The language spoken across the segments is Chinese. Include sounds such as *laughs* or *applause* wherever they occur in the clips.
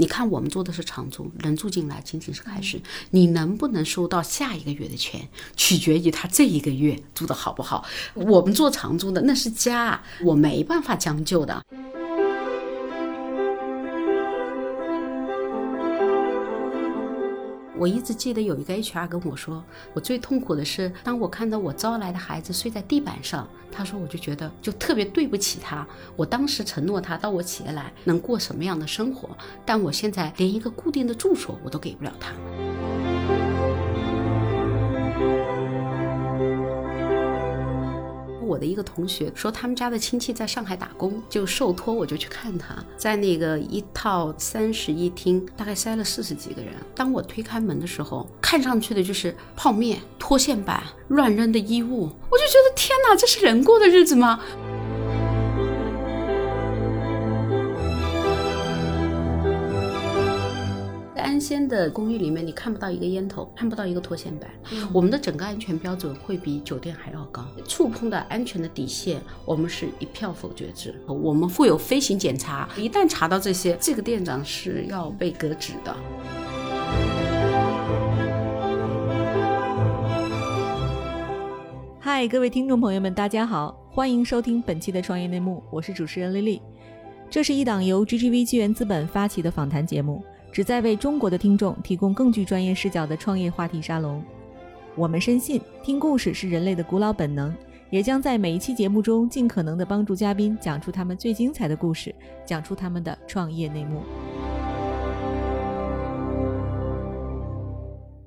你看我们做的是长租，能住进来仅仅是开始，你能不能收到下一个月的钱，取决于他这一个月住的好不好。我们做长租的那是家，我没办法将就的。我一直记得有一个 HR 跟我说，我最痛苦的是，当我看到我招来的孩子睡在地板上，他说我就觉得就特别对不起他。我当时承诺他到我企业来能过什么样的生活，但我现在连一个固定的住所我都给不了他。我的一个同学说，他们家的亲戚在上海打工，就受托我就去看他，在那个一套三室一厅，大概塞了四十几个人。当我推开门的时候，看上去的就是泡面、拖线板、乱扔的衣物，我就觉得天哪，这是人过的日子吗？安先的公寓里面，你看不到一个烟头，看不到一个拖线板。我们的整个安全标准会比酒店还要高，触碰到安全的底线，我们是一票否决制。我们会有飞行检查，一旦查到这些，这个店长是要被革职的。嗨，各位听众朋友们，大家好，欢迎收听本期的创业内幕，我是主持人丽丽。这是一档由 GGV 纪元资本发起的访谈节目。旨在为中国的听众提供更具专业视角的创业话题沙龙。我们深信，听故事是人类的古老本能，也将在每一期节目中尽可能的帮助嘉宾讲出他们最精彩的故事，讲出他们的创业内幕。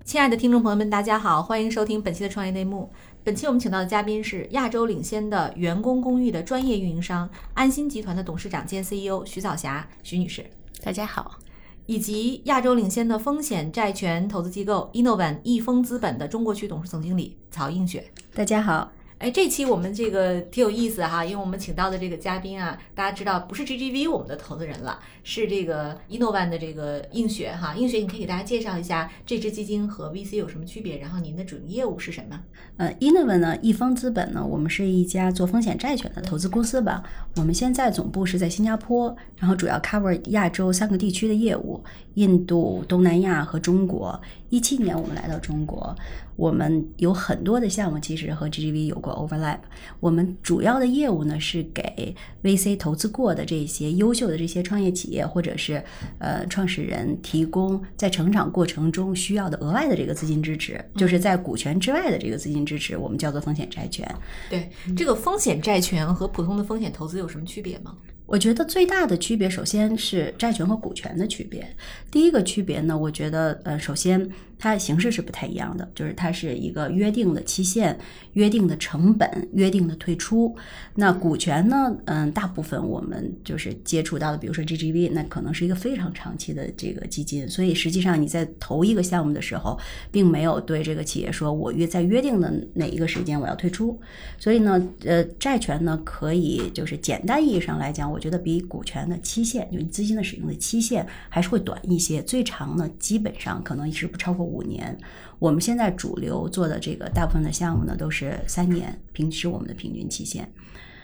亲爱的听众朋友们，大家好，欢迎收听本期的创业内幕。本期我们请到的嘉宾是亚洲领先的员工公寓的专业运营商安心集团的董事长兼 CEO 徐早霞，徐女士。大家好。以及亚洲领先的风险债权投资机构 Innovan 易丰资本的中国区董事总经理曹映雪，大家好。哎，这期我们这个挺有意思哈，因为我们请到的这个嘉宾啊，大家知道不是 GGV 我们的投资人了，是这个 Innovan 的这个映雪哈。映雪，你可以给大家介绍一下这支基金和 VC 有什么区别，然后您的主营业务是什么？呃，Innovan 呢，易丰资本呢，我们是一家做风险债权的投资公司吧。我们现在总部是在新加坡，然后主要 cover 亚洲三个地区的业务：印度、东南亚和中国。一七年我们来到中国。我们有很多的项目，其实和 GGV 有过 overlap。我们主要的业务呢，是给 VC 投资过的这些优秀的这些创业企业或者是呃创始人提供在成长过程中需要的额外的这个资金支持，就是在股权之外的这个资金支持，我们叫做风险债权。对，这个风险债权和普通的风险投资有什么区别吗？我觉得最大的区别，首先是债权和股权的区别。第一个区别呢，我觉得呃，首先。它的形式是不太一样的，就是它是一个约定的期限、约定的成本、约定的退出。那股权呢？嗯，大部分我们就是接触到的，比如说 GGV，那可能是一个非常长期的这个基金。所以实际上你在投一个项目的时候，并没有对这个企业说我约在约定的哪一个时间我要退出。所以呢，呃，债权呢可以就是简单意义上来讲，我觉得比股权的期限，就资金的使用的期限还是会短一些。最长呢，基本上可能是不超过。五年，我们现在主流做的这个大部分的项目呢，都是三年，平时我们的平均期限。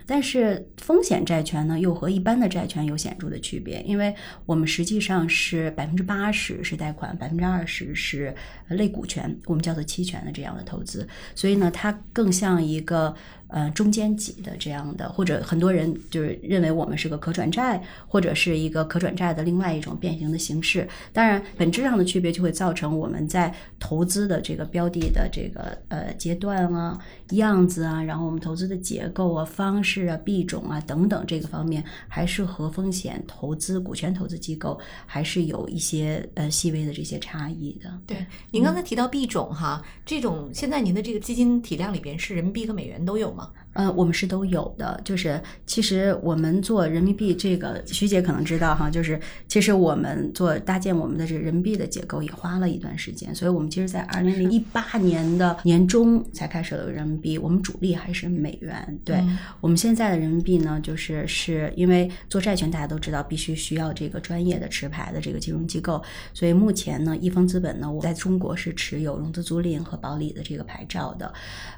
但是风险债权呢，又和一般的债权有显著的区别，因为我们实际上是百分之八十是贷款，百分之二十是类股权，我们叫做期权的这样的投资，所以呢，它更像一个。呃，中间级的这样的，或者很多人就是认为我们是个可转债，或者是一个可转债的另外一种变形的形式。当然，本质上的区别就会造成我们在投资的这个标的的这个呃阶段啊、样子啊，然后我们投资的结构啊、方式啊、币种啊等等这个方面，还是和风险投资、股权投资机构还是有一些呃细微的这些差异的。对，您刚才提到币种哈，这种现在您的这个基金体量里边是人民币和美元都有吗？呃，我们是都有的，就是其实我们做人民币这个，徐姐可能知道哈，就是其实我们做搭建我们的这个人民币的结构也花了一段时间，所以我们其实，在二零零一八年的年中才开始了人民币，我们主力还是美元。对我们现在的人民币呢，就是是因为做债权，大家都知道必须需要这个专业的持牌的这个金融机构，所以目前呢，易方资本呢，我在中国是持有融资租赁和保理的这个牌照的，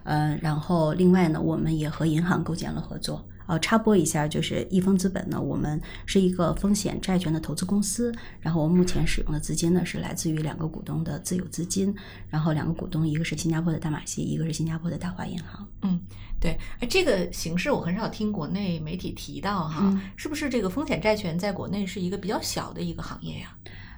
嗯，然后另外呢，我们也和银行构建了合作。呃，插播一下，就是易丰资本呢，我们是一个风险债权的投资公司，然后我目前使用的资金呢是来自于两个股东的自有资金，然后两个股东一个是新加坡的大马戏，一个是新加坡的大华银行。嗯，对，哎，这个形式我很少听国内媒体提到哈，嗯是不是这个风险债权在国内是一个比较小的一个行业呀？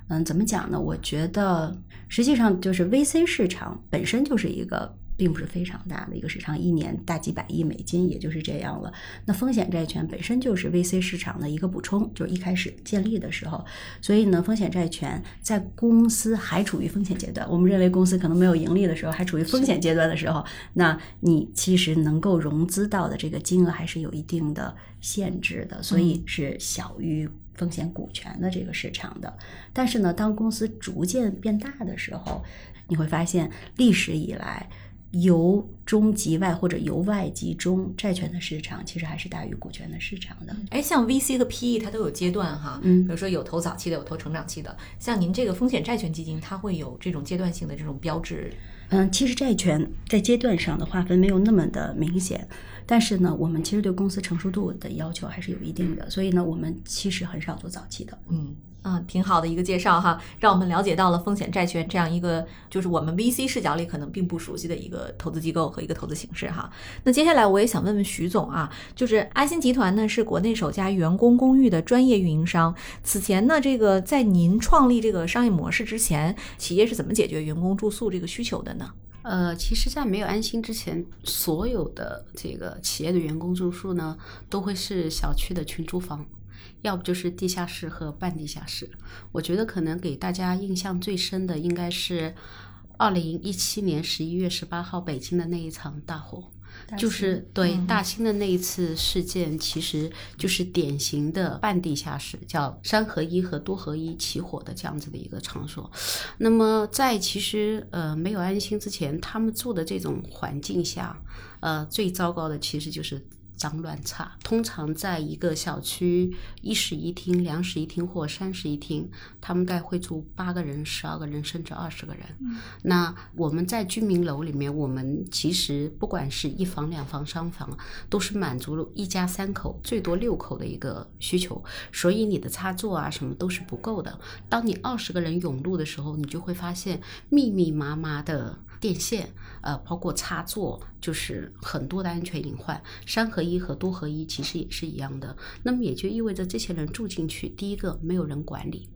嗯，怎么讲呢？我觉得实际上就是 VC 市场本身就是一个并不是非常大的一个市场，一年大几百亿美金，也就是这样了。那风险债权本身就是 VC 市场的一个补充，就是一开始建立的时候，所以呢，风险债权在公司还处于风险阶段，我们认为公司可能没有盈利的时候，还处于风险阶段的时候，那你其实能够融资到的这个金额还是有一定的限制的，所以是小于。风险股权的这个市场的，但是呢，当公司逐渐变大的时候，你会发现历史以来由中及外或者由外及中债权的市场其实还是大于股权的市场的。哎，像 VC 和 PE 它都有阶段哈，嗯比如说有投早期的，有投成长期的。像您这个风险债权基金，它会有这种阶段性的这种标志。嗯，其实债权在阶段上的划分没有那么的明显，但是呢，我们其实对公司成熟度的要求还是有一定的，所以呢，我们其实很少做早期的。嗯啊，挺好的一个介绍哈，让我们了解到了风险债权这样一个，就是我们 VC 视角里可能并不熟悉的一个投资机构和一个投资形式哈。那接下来我也想问问徐总啊，就是安心集团呢是国内首家员工公寓的专业运营商。此前呢，这个在您创立这个商业模式之前，企业是怎么解决员工住宿这个需求的呢？呃，其实，在没有安心之前，所有的这个企业的员工住宿呢，都会是小区的群租房，要不就是地下室和半地下室。我觉得可能给大家印象最深的，应该是二零一七年十一月十八号北京的那一场大火。就是对大兴的那一次事件，其实就是典型的半地下室，叫三合一和多合一起火的这样子的一个场所。那么在其实呃没有安心之前，他们住的这种环境下，呃最糟糕的其实就是。脏乱差，通常在一个小区一室一厅、两室一厅或三室一厅，他们大概会住八个人、十二个人，甚至二十个人。那我们在居民楼里面，我们其实不管是一房、两房、三房，都是满足了一家三口最多六口的一个需求，所以你的插座啊什么都是不够的。当你二十个人涌入的时候，你就会发现密密麻麻的电线，呃，包括插座，就是很多的安全隐患。三合一和多合一其实也是一样的。那么也就意味着这些人住进去，第一个没有人管理。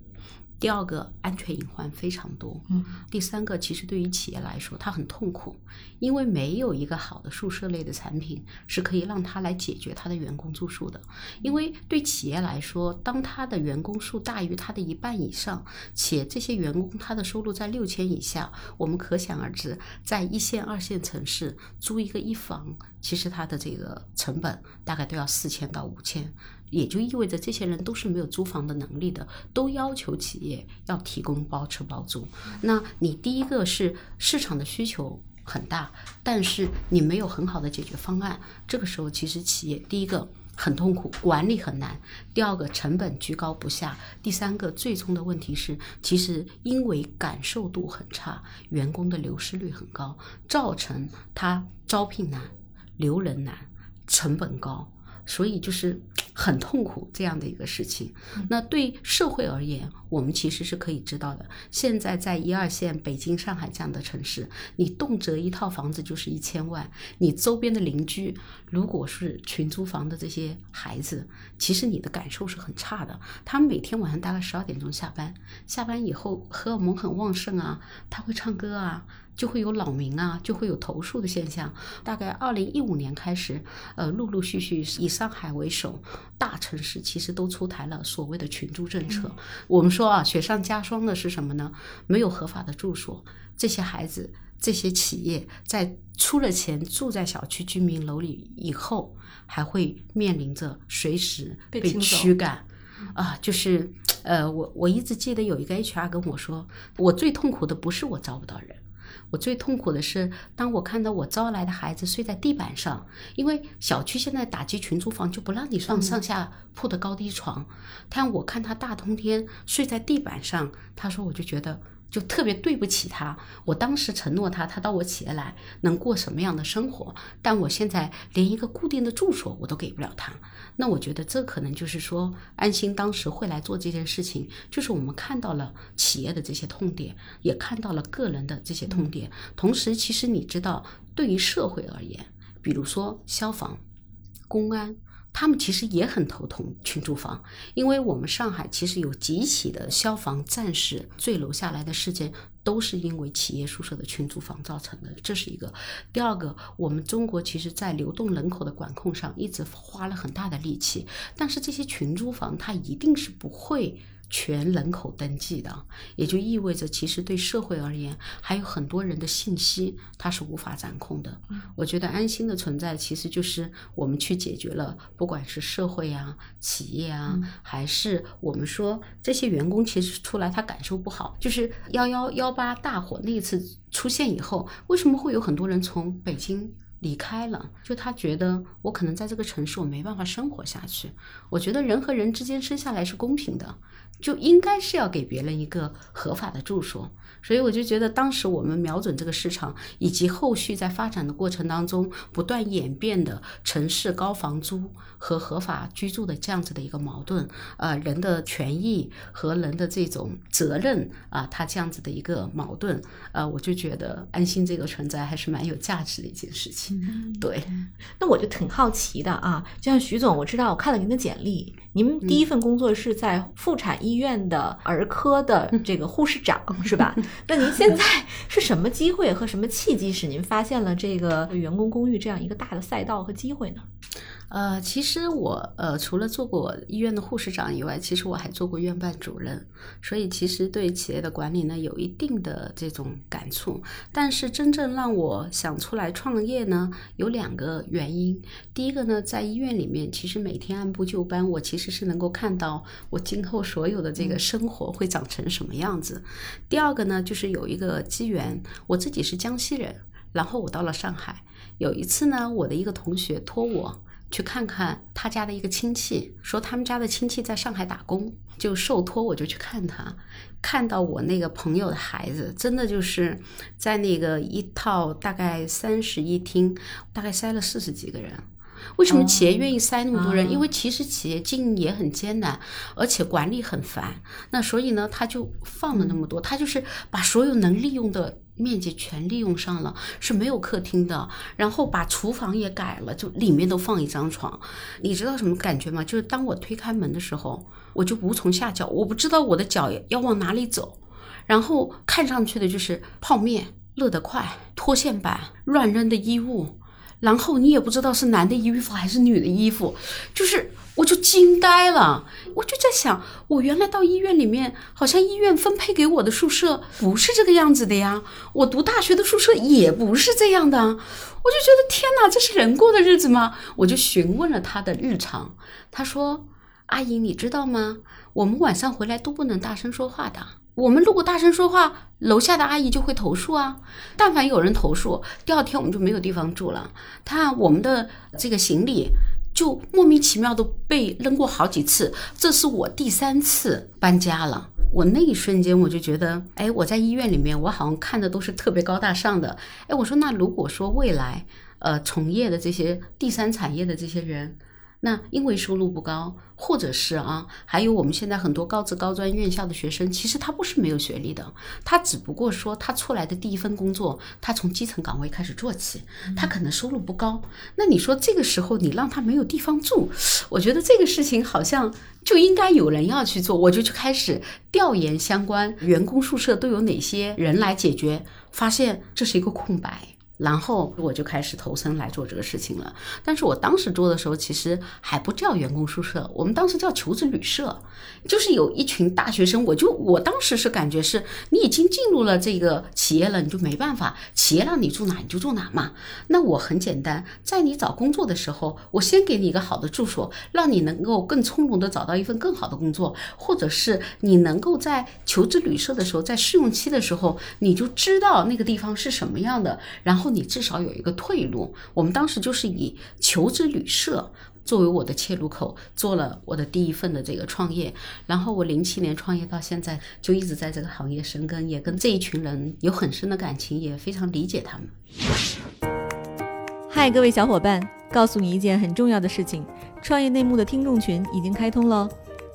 第二个安全隐患非常多，嗯，第三个其实对于企业来说，它很痛苦，因为没有一个好的宿舍类的产品是可以让它来解决它的员工住宿的。因为对企业来说，当它的员工数大于它的一半以上，且这些员工他的收入在六千以下，我们可想而知，在一线、二线城市租一个一房，其实它的这个成本大概都要四千到五千。也就意味着这些人都是没有租房的能力的，都要求企业要提供包吃包住。那你第一个是市场的需求很大，但是你没有很好的解决方案，这个时候其实企业第一个很痛苦，管理很难；第二个成本居高不下；第三个最终的问题是，其实因为感受度很差，员工的流失率很高，造成他招聘难、留人难、成本高。所以就是很痛苦这样的一个事情。那对社会而言，我们其实是可以知道的。现在在一二线北京、上海这样的城市，你动辄一套房子就是一千万。你周边的邻居如果是群租房的这些孩子，其实你的感受是很差的。他们每天晚上大概十二点钟下班，下班以后荷尔蒙很旺盛啊，他会唱歌啊。就会有扰民啊，就会有投诉的现象。大概二零一五年开始，呃，陆陆续续以上海为首，大城市其实都出台了所谓的群租政策。我们说啊，雪上加霜的是什么呢？没有合法的住所，这些孩子、这些企业在出了钱住在小区居民楼里以后，还会面临着随时被驱赶。啊，就是，呃，我我一直记得有一个 HR 跟我说，我最痛苦的不是我招不到人，我最痛苦的是，当我看到我招来的孩子睡在地板上，因为小区现在打击群租房就不让你上上下铺的高低床，但我看他大冬天睡在地板上，他说我就觉得就特别对不起他。我当时承诺他，他到我企业来能过什么样的生活，但我现在连一个固定的住所我都给不了他。那我觉得这可能就是说，安心当时会来做这件事情，就是我们看到了企业的这些痛点，也看到了个人的这些痛点。同时，其实你知道，对于社会而言，比如说消防、公安。他们其实也很头痛群租房，因为我们上海其实有几起的消防战士坠楼下来的事件，都是因为企业宿舍的群租房造成的，这是一个。第二个，我们中国其实在流动人口的管控上一直花了很大的力气，但是这些群租房它一定是不会。全人口登记的，也就意味着，其实对社会而言，还有很多人的信息它是无法掌控的。我觉得安心的存在，其实就是我们去解决了，不管是社会啊、企业啊，还是我们说这些员工，其实出来他感受不好。就是幺幺幺八大火那一次出现以后，为什么会有很多人从北京？离开了，就他觉得我可能在这个城市我没办法生活下去。我觉得人和人之间生下来是公平的，就应该是要给别人一个合法的住所。所以我就觉得，当时我们瞄准这个市场，以及后续在发展的过程当中不断演变的城市高房租和合法居住的这样子的一个矛盾，呃，人的权益和人的这种责任啊，它这样子的一个矛盾，呃，我就觉得安心这个存在还是蛮有价值的一件事情。对，那我就挺好奇的啊，就像徐总，我知道我看了您的简历。您第一份工作是在妇产医院的儿科的这个护士长，*laughs* 是吧？那您现在是什么机会和什么契机使您发现了这个员工公寓这样一个大的赛道和机会呢？呃，其实我呃除了做过医院的护士长以外，其实我还做过院办主任，所以其实对企业的管理呢有一定的这种感触。但是真正让我想出来创业呢，有两个原因。第一个呢，在医院里面，其实每天按部就班，我其实是能够看到我今后所有的这个生活会长成什么样子。第二个呢，就是有一个机缘，我自己是江西人，然后我到了上海，有一次呢，我的一个同学托我。去看看他家的一个亲戚，说他们家的亲戚在上海打工，就受托我就去看他，看到我那个朋友的孩子，真的就是在那个一套大概三室一厅，大概塞了四十几个人。为什么企业愿意塞那么多人？因为其实企业经营也很艰难，而且管理很烦。那所以呢，他就放了那么多，他就是把所有能利用的面积全利用上了，是没有客厅的。然后把厨房也改了，就里面都放一张床。你知道什么感觉吗？就是当我推开门的时候，我就无从下脚，我不知道我的脚要往哪里走。然后看上去的就是泡面、热得快、拖线板、乱扔的衣物。然后你也不知道是男的衣服还是女的衣服，就是我就惊呆了，我就在想，我原来到医院里面，好像医院分配给我的宿舍不是这个样子的呀，我读大学的宿舍也不是这样的，我就觉得天哪，这是人过的日子吗？我就询问了他的日常，他说：“阿姨，你知道吗？我们晚上回来都不能大声说话的。”我们如果大声说话，楼下的阿姨就会投诉啊。但凡有人投诉，第二天我们就没有地方住了。他我们的这个行李就莫名其妙的被扔过好几次，这是我第三次搬家了。我那一瞬间我就觉得，哎，我在医院里面，我好像看的都是特别高大上的。哎，我说那如果说未来，呃，从业的这些第三产业的这些人。那因为收入不高，或者是啊，还有我们现在很多高职高专院校的学生，其实他不是没有学历的，他只不过说他出来的第一份工作，他从基层岗位开始做起，他可能收入不高。那你说这个时候你让他没有地方住，我觉得这个事情好像就应该有人要去做，我就去开始调研相关员工宿舍都有哪些人来解决，发现这是一个空白。然后我就开始投身来做这个事情了。但是我当时做的时候，其实还不叫员工宿舍，我们当时叫求职旅社，就是有一群大学生。我就我当时是感觉是，你已经进入了这个企业了，你就没办法，企业让你住哪你就住哪嘛。那我很简单，在你找工作的时候，我先给你一个好的住所，让你能够更从容的找到一份更好的工作，或者是你能够在求职旅社的时候，在试用期的时候，你就知道那个地方是什么样的，然后。你至少有一个退路。我们当时就是以求职旅社作为我的切入口，做了我的第一份的这个创业。然后我零七年创业到现在，就一直在这个行业深耕，也跟这一群人有很深的感情，也非常理解他们。嗨，各位小伙伴，告诉你一件很重要的事情：创业内幕的听众群已经开通喽。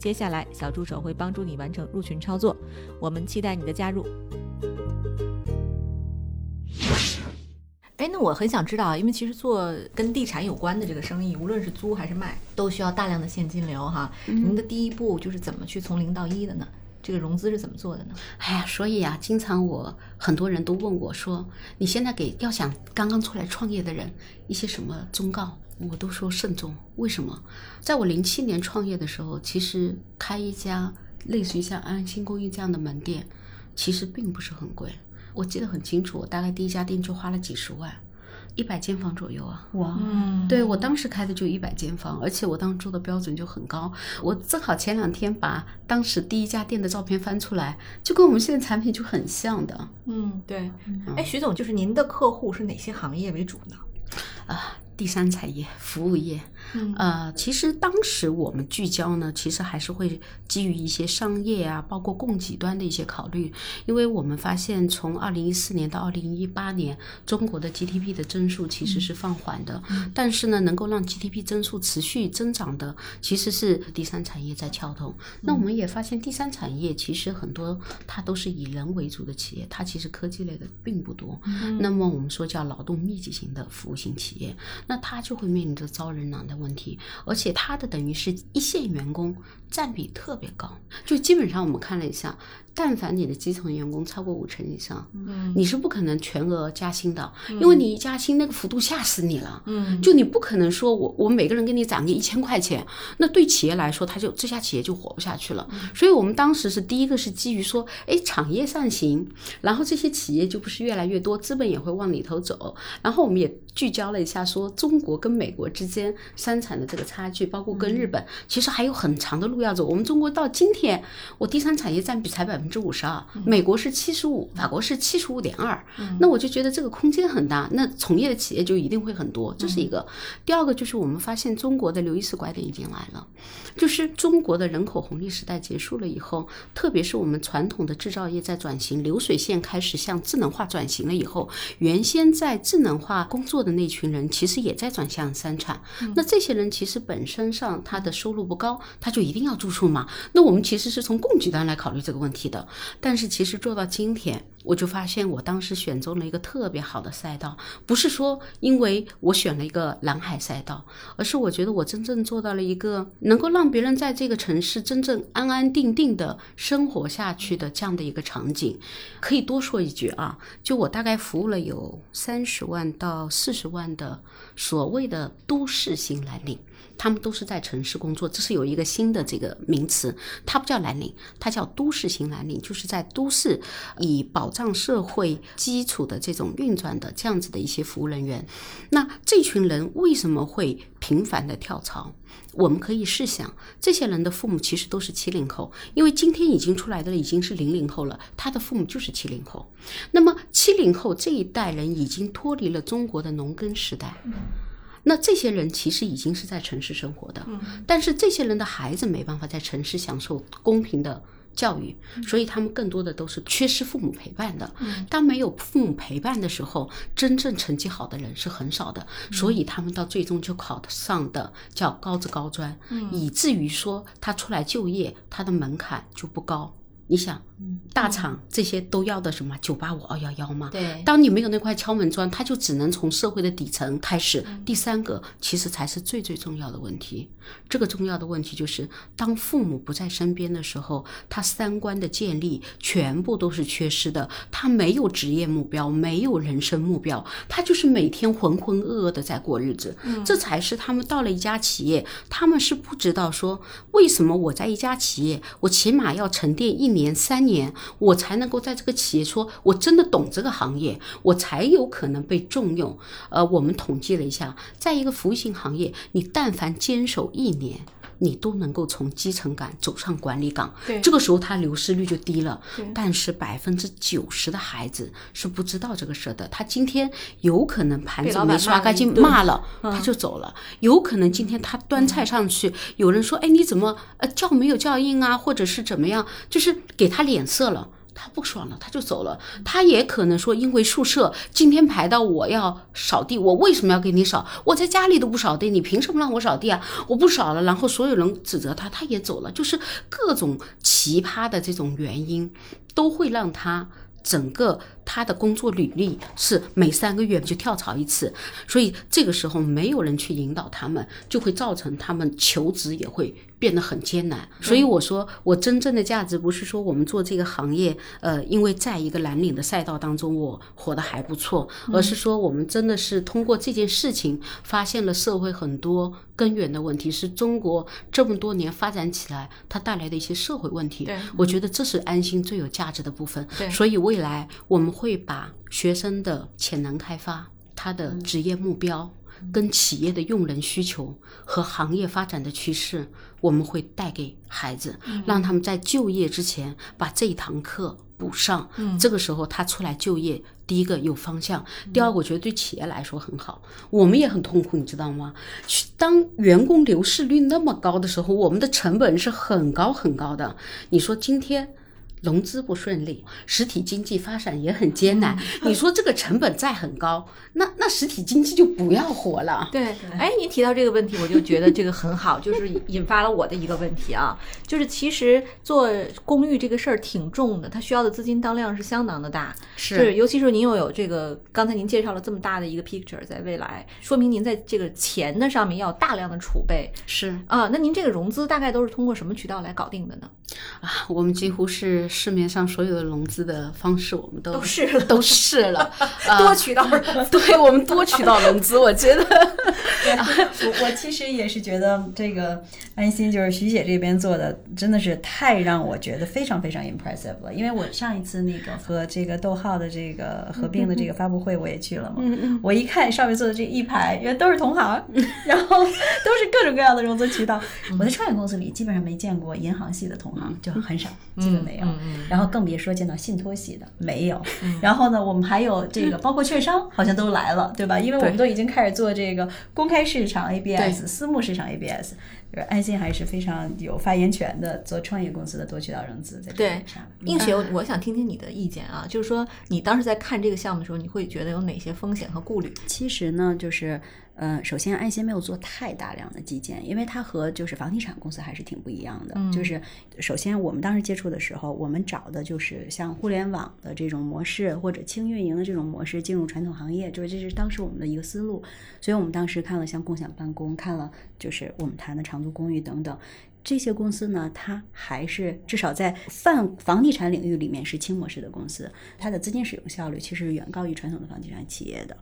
接下来，小助手会帮助你完成入群操作。我们期待你的加入。哎，那我很想知道，因为其实做跟地产有关的这个生意，无论是租还是卖，都需要大量的现金流哈。您的第一步就是怎么去从零到一的呢？这个融资是怎么做的呢？哎呀，所以啊，经常我很多人都问我说：“你现在给要想刚刚出来创业的人一些什么忠告？”我都说慎重。为什么？在我零七年创业的时候，其实开一家类似于像安心公寓这样的门店，其实并不是很贵。我记得很清楚，我大概第一家店就花了几十万，一百间房左右啊。哇，对我当时开的就一百间房，而且我当时做的标准就很高。我正好前两天把当时第一家店的照片翻出来，就跟我们现在产品就很像的。嗯，对。哎，徐总，就是您的客户是哪些行业为主呢？啊。第三产业、服务业，呃，其实当时我们聚焦呢，其实还是会基于一些商业啊，包括供给端的一些考虑，因为我们发现从二零一四年到二零一八年，中国的 GDP 的增速其实是放缓的，但是呢，能够让 GDP 增速持续增长的，其实是第三产业在撬动。那我们也发现，第三产业其实很多它都是以人为主的企业，它其实科技类的并不多。那么我们说叫劳动密集型的服务型企业。那它就会面临着招人难的问题，而且他的等于是一线员工占比特别高，就基本上我们看了一下。但凡你的基层员工超过五成以上，嗯，你是不可能全额加薪的，因为你一加薪那个幅度吓死你了，嗯，就你不可能说我我每个人给你涨个一千块钱，那对企业来说，他就这家企业就活不下去了。所以我们当时是第一个是基于说，哎，产业上行，然后这些企业就不是越来越多，资本也会往里头走，然后我们也聚焦了一下，说中国跟美国之间生产的这个差距，包括跟日本，其实还有很长的路要走。我们中国到今天，我第三产业占比才百。分之五十二，美国是七十五，法国是七十五点二，那我就觉得这个空间很大，那从业的企业就一定会很多，这是一个。第二个就是我们发现中国的刘易斯拐点已经来了，就是中国的人口红利时代结束了以后，特别是我们传统的制造业在转型，流水线开始向智能化转型了以后，原先在智能化工作的那群人其实也在转向生产，那这些人其实本身上他的收入不高，他就一定要住宿嘛？那我们其实是从供给端来考虑这个问题。的，但是其实做到今天，我就发现我当时选中了一个特别好的赛道，不是说因为我选了一个蓝海赛道，而是我觉得我真正做到了一个能够让别人在这个城市真正安安定定的生活下去的这样的一个场景。可以多说一句啊，就我大概服务了有三十万到四十万的所谓的都市型蓝领。他们都是在城市工作，这是有一个新的这个名词，它不叫蓝领，它叫都市型蓝领，就是在都市以保障社会基础的这种运转的这样子的一些服务人员。那这群人为什么会频繁的跳槽？我们可以试想，这些人的父母其实都是七零后，因为今天已经出来的已经是零零后了，他的父母就是七零后。那么七零后这一代人已经脱离了中国的农耕时代。那这些人其实已经是在城市生活的，但是这些人的孩子没办法在城市享受公平的教育，所以他们更多的都是缺失父母陪伴的。当没有父母陪伴的时候，真正成绩好的人是很少的，所以他们到最终就考上的叫高职高专，以至于说他出来就业，他的门槛就不高。你想，大厂这些都要的什么九八五二幺幺吗？对当你没有那块敲门砖，他就只能从社会的底层开始。第三个，其实才是最最重要的问题。这个重要的问题就是，当父母不在身边的时候，他三观的建立全部都是缺失的。他没有职业目标，没有人生目标，他就是每天浑浑噩噩的在过日子。这才是他们到了一家企业，他们是不知道说为什么我在一家企业，我起码要沉淀一年、年三年，我才能够在这个企业说我真的懂这个行业，我才有可能被重用。呃，我们统计了一下，在一个服务性行业，你但凡坚守一年。你都能够从基层岗走上管理岗，对这个时候他流失率就低了。但是百分之九十的孩子是不知道这个事儿的，他今天有可能盘子没刷干净骂了，他就走了。有可能今天他端菜上去，有人说：“哎，你怎么呃叫没有叫应啊？”或者是怎么样，就是给他脸色了。他不爽了，他就走了。他也可能说，因为宿舍今天排到我要扫地，我为什么要给你扫？我在家里都不扫地，你凭什么让我扫地啊？我不扫了，然后所有人指责他，他也走了。就是各种奇葩的这种原因，都会让他整个他的工作履历是每三个月就跳槽一次，所以这个时候没有人去引导他们，就会造成他们求职也会变得很艰难。所以我说，我真正的价值不是说我们做这个行业，呃，因为在一个蓝领的赛道当中我活得还不错，而是说我们真的是通过这件事情发现了社会很多根源的问题，是中国这么多年发展起来它带来的一些社会问题。我觉得这是安心最有价值的部分。对所以未来我们会把学生的潜能开发、他的职业目标。跟企业的用人需求和行业发展的趋势，我们会带给孩子，让他们在就业之前把这一堂课补上。嗯，这个时候他出来就业，第一个有方向，第二个我觉得对企业来说很好。我们也很痛苦，你知道吗？去当员工流失率那么高的时候，我们的成本是很高很高的。你说今天。融资不顺利，实体经济发展也很艰难。*laughs* 你说这个成本再很高，那那实体经济就不要活了。对，哎，您提到这个问题，我就觉得这个很好，就是引发了我的一个问题啊，就是其实做公寓这个事儿挺重的，它需要的资金当量是相当的大，是尤其是您又有这个，刚才您介绍了这么大的一个 picture，在未来，说明您在这个钱的上面要有大量的储备是啊。那您这个融资大概都是通过什么渠道来搞定的呢？啊，我们几乎是市面上所有的融资的方式，我们都都试了都试了，*laughs* 啊多渠道对我们多渠道融资，我觉得我我其实也是觉得这个安心就是徐姐这边做的真的是太让我觉得非常非常 impressive 了，因为我上一次那个和这个逗号的这个合并的这个发布会我也去了嘛，我一看上面坐的这一排，原来都是同行，*laughs* 然后都是各种各样的融资渠道。我在创业公司里基本上没见过银行系的同行，就很少，基本没有。然后更别说见到信托系的没有。*laughs* 然后呢，我们还有这个 *laughs* 包括券商好像都来了，对吧？因为我们都已经开始做这个公开市场 ABS、私募市场 ABS。就是安心还是非常有发言权的，做创业公司的多渠道融资在这对。映雪，我我想听听你的意见啊，就是说你当时在看这个项目的时候，你会觉得有哪些风险和顾虑？其实呢，就是呃，首先安心没有做太大量的基建，因为它和就是房地产公司还是挺不一样的。就是首先我们当时接触的时候，我们找的就是像互联网的这种模式或者轻运营的这种模式进入传统行业，就是这是当时我们的一个思路。所以我们当时看了像共享办公，看了就是我们谈的长租公寓等等。这些公司呢，它还是至少在泛房地产领域里面是轻模式的公司，它的资金使用效率其实远高于传统的房地产企业的。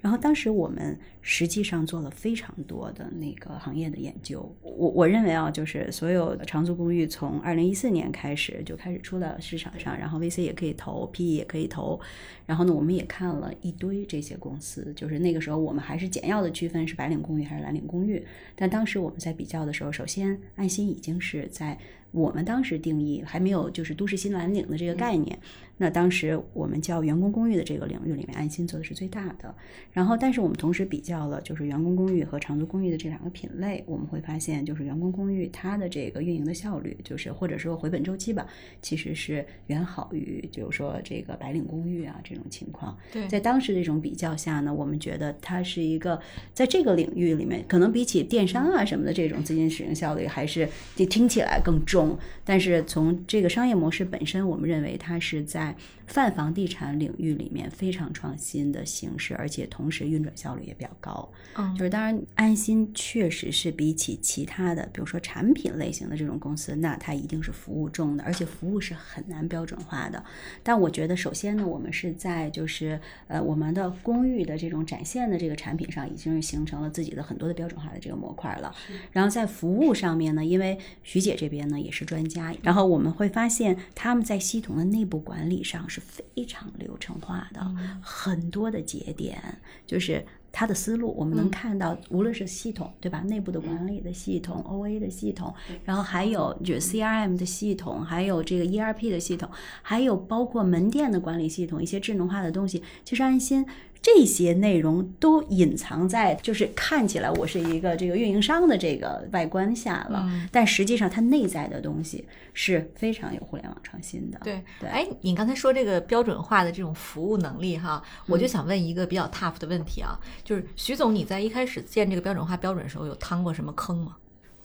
然后当时我们实际上做了非常多的那个行业的研究，我我认为啊，就是所有的长租公寓从二零一四年开始就开始出到市场上，然后 VC 也可以投，PE 也可以投，然后呢，我们也看了一堆这些公司，就是那个时候我们还是简要的区分是白领公寓还是蓝领公寓，但当时我们在比较的时候，首先安心已经是在我们当时定义还没有就是都市新蓝领的这个概念。那当时我们叫员工公寓的这个领域里面，安心做的是最大的。然后，但是我们同时比较了就是员工公寓和长租公寓的这两个品类，我们会发现，就是员工公寓它的这个运营的效率，就是或者说回本周期吧，其实是远好于就是说这个白领公寓啊这种情况。对在当时这种比较下呢，我们觉得它是一个在这个领域里面，可能比起电商啊什么的这种资金使用效率，还是就听起来更重。但是从这个商业模式本身，我们认为它是在泛房地产领域里面非常创新的形式，而且同时运转效率也比较高。嗯就是当然，安心确实是比起其他的，比如说产品类型的这种公司，那它一定是服务重的，而且服务是很难标准化的。但我觉得，首先呢，我们是在就是呃我们的公寓的这种展现的这个产品上，已经是形成了自己的很多的标准化的这个模块了。然后在服务上面呢，因为徐姐这边呢也是专家，然后我们会发现他们在系统的内部管理上是非常流程化的，很多的节点就是。他的思路，我们能看到，无论是系统，对吧？内部的管理的系统、OA 的系统，然后还有就是 CRM 的系统，还有这个 ERP 的系统，还有包括门店的管理系统，一些智能化的东西。其实安心这些内容都隐藏在，就是看起来我是一个这个运营商的这个外观下了，但实际上它内在的东西是非常有互联网创新的。对对哎，你刚才说这个标准化的这种服务能力哈，我就想问一个比较 tough 的问题啊，就是徐总，你在一开始建这个标准化标准的时候，有趟过什么坑吗？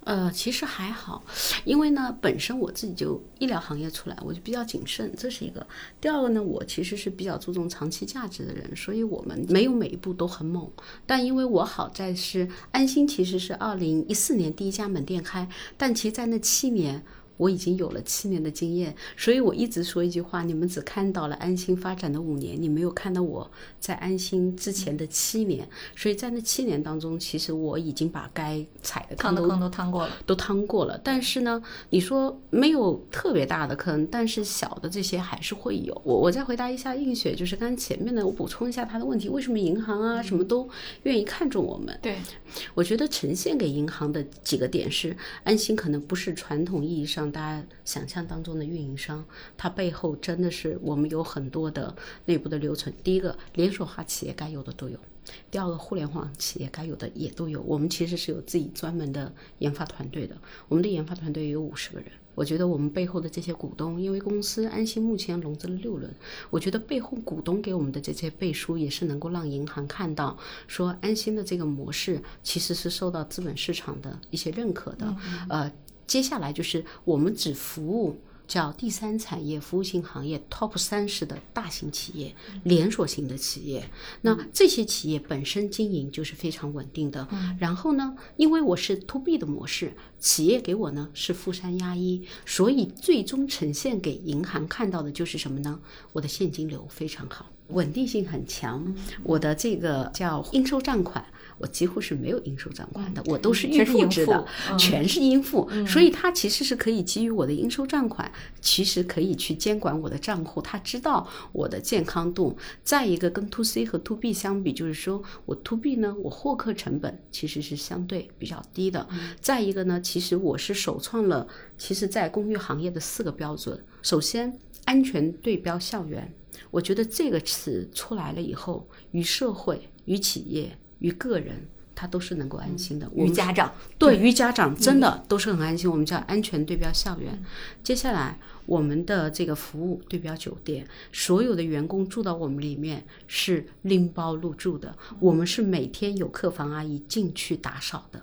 呃，其实还好，因为呢，本身我自己就医疗行业出来，我就比较谨慎，这是一个。第二个呢，我其实是比较注重长期价值的人，所以我们没有每一步都很猛。但因为我好在是安心，其实是二零一四年第一家门店开，但其实在那七年。我已经有了七年的经验，所以我一直说一句话：你们只看到了安心发展的五年，你没有看到我在安心之前的七年。所以在那七年当中，其实我已经把该踩的坑都坑都趟过了。都趟过了。但是呢，你说没有特别大的坑，但是小的这些还是会有。我我再回答一下映雪，就是刚才前面的，我补充一下他的问题：为什么银行啊什么都愿意看中我们？对，我觉得呈现给银行的几个点是，安心可能不是传统意义上大家想象当中的运营商，它背后真的是我们有很多的内部的留存。第一个，连锁化企业该有的都有。第二个，互联网企业该有的也都有。我们其实是有自己专门的研发团队的，我们的研发团队有五十个人。我觉得我们背后的这些股东，因为公司安心目前融资了六轮，我觉得背后股东给我们的这些背书，也是能够让银行看到，说安心的这个模式其实是受到资本市场的一些认可的。呃，接下来就是我们只服务。叫第三产业服务型行业 top 三十的大型企业、连锁型的企业，那这些企业本身经营就是非常稳定的。然后呢，因为我是 to B 的模式，企业给我呢是负三压一，所以最终呈现给银行看到的就是什么呢？我的现金流非常好，稳定性很强，我的这个叫应收账款。我几乎是没有应收账款的，我都是预付制的，嗯全是应付，所以它其实是可以基于我的应收账款，其实可以去监管我的账户，他知道我的健康度。再一个，跟 to C 和 to B 相比，就是说我 to B 呢，我获客成本其实是相对比较低的。再一个呢，其实我是首创了，其实在公寓行业的四个标准。首先，安全对标校园，我觉得这个词出来了以后，与社会、与企业、于个人，他都是能够安心的。我们与家长对于家长真的都是很安心。我们叫安全对标校园。接下来，我们的这个服务对标酒店，所有的员工住到我们里面是拎包入住的，我们是每天有客房阿姨进去打扫的。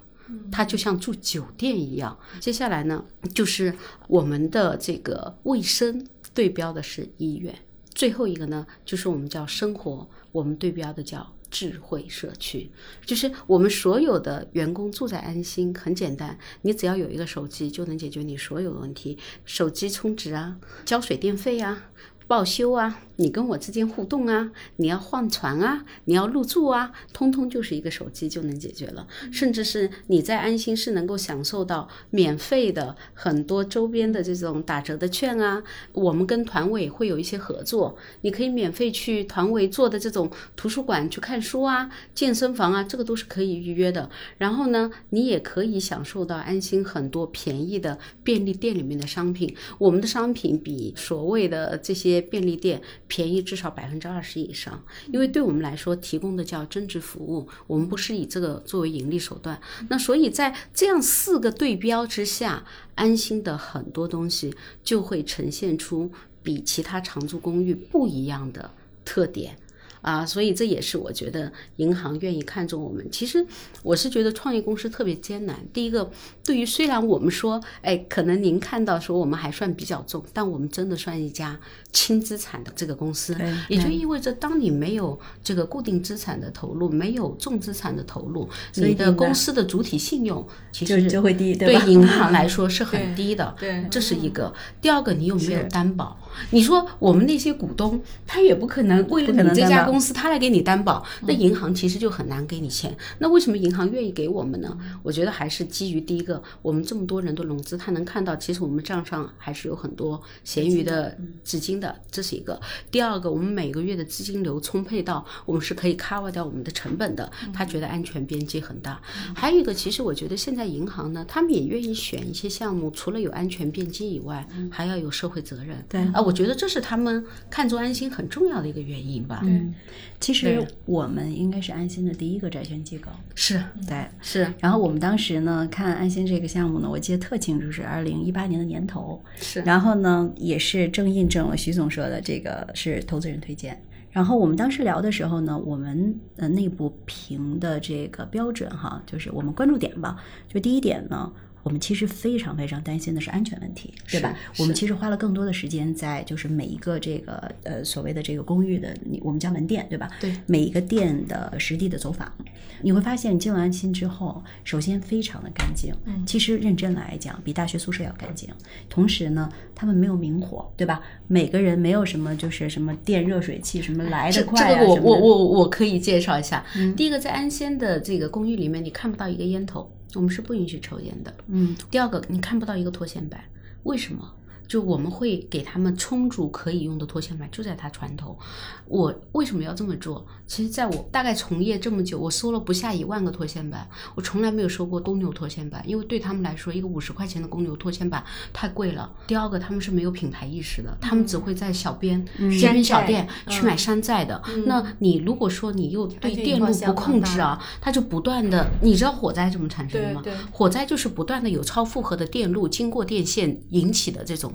它就像住酒店一样。接下来呢，就是我们的这个卫生对标的是医院。最后一个呢，就是我们叫生活，我们对标的叫智慧社区，就是我们所有的员工住在安心，很简单，你只要有一个手机就能解决你所有的问题，手机充值啊，交水电费啊。报修啊，你跟我之间互动啊，你要换船啊，你要入住啊，通通就是一个手机就能解决了。甚至是你在安心是能够享受到免费的很多周边的这种打折的券啊。我们跟团委会有一些合作，你可以免费去团委做的这种图书馆去看书啊、健身房啊，这个都是可以预约的。然后呢，你也可以享受到安心很多便宜的便利店里面的商品。我们的商品比所谓的这些便利店便宜至少百分之二十以上，因为对我们来说提供的叫增值服务，我们不是以这个作为盈利手段。那所以在这样四个对标之下，安心的很多东西就会呈现出比其他长租公寓不一样的特点。啊，所以这也是我觉得银行愿意看重我们。其实我是觉得创业公司特别艰难。第一个，对于虽然我们说，哎，可能您看到说我们还算比较重，但我们真的算一家轻资产的这个公司，也就意味着当你没有这个固定资产的投入，没有重资产的投入，你的公司的主体信用其实就会低，对银行来说是很低的。对，这是一个。第二个，你有没有担保？你说我们那些股东，他也不可能为了你这家公司，他来给你担保，那银行其实就很难给你钱。那为什么银行愿意给我们呢？我觉得还是基于第一个，我们这么多人的融资，他能看到，其实我们账上还是有很多闲余的资金的，这是一个。第二个，我们每个月的资金流充沛到，我们是可以 cover 掉我们的成本的。他觉得安全边际很大。还有一个，其实我觉得现在银行呢，他们也愿意选一些项目，除了有安全边际以外，还要有社会责任。对啊，我觉得这是他们看中安心很重要的一个原因吧。嗯，其实我们应该是安心的第一个债权机构。是，对，是。然后我们当时呢，看安心这个项目呢，我记得特清楚，是二零一八年的年头。是。然后呢，也是正印证了徐总说的，这个是投资人推荐。然后我们当时聊的时候呢，我们呃内部评的这个标准哈，就是我们关注点吧。就第一点呢。我们其实非常非常担心的是安全问题，对吧？我们其实花了更多的时间在就是每一个这个呃所谓的这个公寓的，你我们叫门店，对吧？对，每一个店的实地的走访，你会发现进了安心之后，首先非常的干净，嗯，其实认真来讲比大学宿舍要干净。同时呢，他们没有明火，对吧？每个人没有什么就是什么电热水器什么来的快啊这个我我我我可以介绍一下。第一个在安心的这个公寓里面，你看不到一个烟头。我们是不允许抽烟的。嗯，第二个，你看不到一个拖线板，为什么？就我们会给他们充足可以用的拖线板，就在他船头。我为什么要这么做？其实，在我大概从业这么久，我收了不下一万个拖线板，我从来没有收过公牛拖线板，因为对他们来说，一个五十块钱的公牛拖线板太贵了。第二个，他们是没有品牌意识的，他们只会在小边街边小店去买山寨的。那你如果说你又对电路不控制啊，它就不断的，你知道火灾怎么产生的吗？火灾就是不断的有超负荷的电路经过电线引起的这种。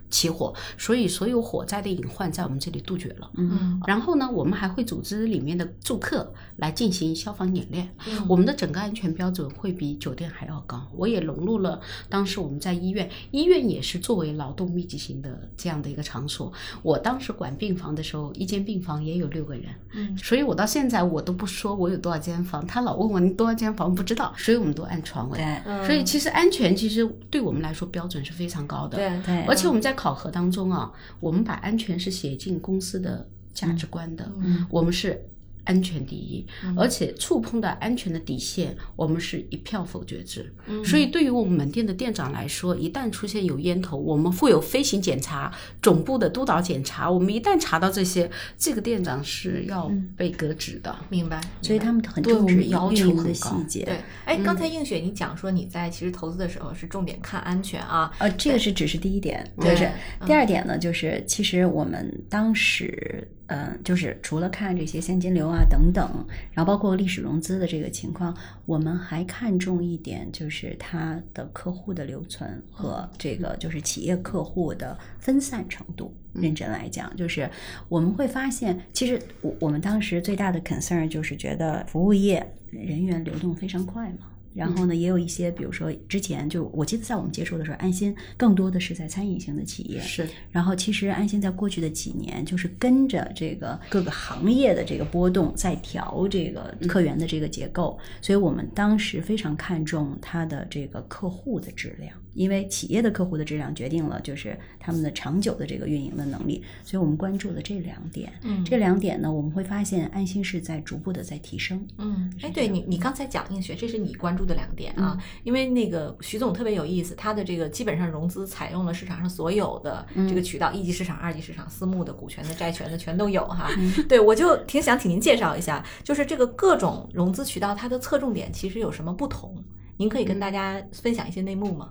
起火，所以所有火灾的隐患在我们这里杜绝了。嗯，然后呢，我们还会组织里面的住客来进行消防演练。我们的整个安全标准会比酒店还要高。我也融入了当时我们在医院，医院也是作为劳动密集型的这样的一个场所。我当时管病房的时候，一间病房也有六个人。嗯，所以我到现在我都不说我有多少间房，他老问我你多少间房不知道，所以我们都按床位。对，所以其实安全其实对我们来说标准是非常高的。对对，而且我们在考核当中啊，我们把安全是写进公司的价值观的。嗯，我们是安全第一，而且触碰到安全的底线，我们是一票否决制。嗯，所以对于我们门店的店长来说，一旦出现有烟头，我们会有飞行检查、总部的督导检查。我们一旦查到这些，这个店长是要被革职的。明白。所以他们很重视要求的很高细节。对，哎，刚才映雪你讲说你在其实投资的时候是重点看安全啊，呃，这个是只是第一点，对就是第二点呢，就是其实我们当时，嗯、就是除了看这些现金流啊等等，然后包括历史融资的这个情况，我们还看重一点，就是它的客户的留存和这个就是企业客户的分散程度。认真来讲，就是我们会发现，其实我我们当时最大的 concern 就是觉得服务业人员流动非常快嘛。然后呢，也有一些，比如说之前就我记得在我们接触的时候，安心更多的是在餐饮型的企业。是，然后其实安心在过去的几年，就是跟着这个各个行业的这个波动，在调这个客源的这个结构。所以我们当时非常看重它的这个客户的质量，因为企业的客户的质量决定了就是他们的长久的这个运营的能力。所以我们关注了这两点。嗯这两点呢，我们会发现安心是在逐步的在提升。嗯，哎，对你，你刚才讲映雪，这是你关注的两点啊，因为那个徐总特别有意思，他的这个基本上融资采用了市场上所有的这个渠道，一级市场、二级市场、私募的、股权的、债权的全都有哈。对我就挺想请您介绍一下，就是这个各种融资渠道它的侧重点其实有什么不同？您可以跟大家分享一些内幕吗？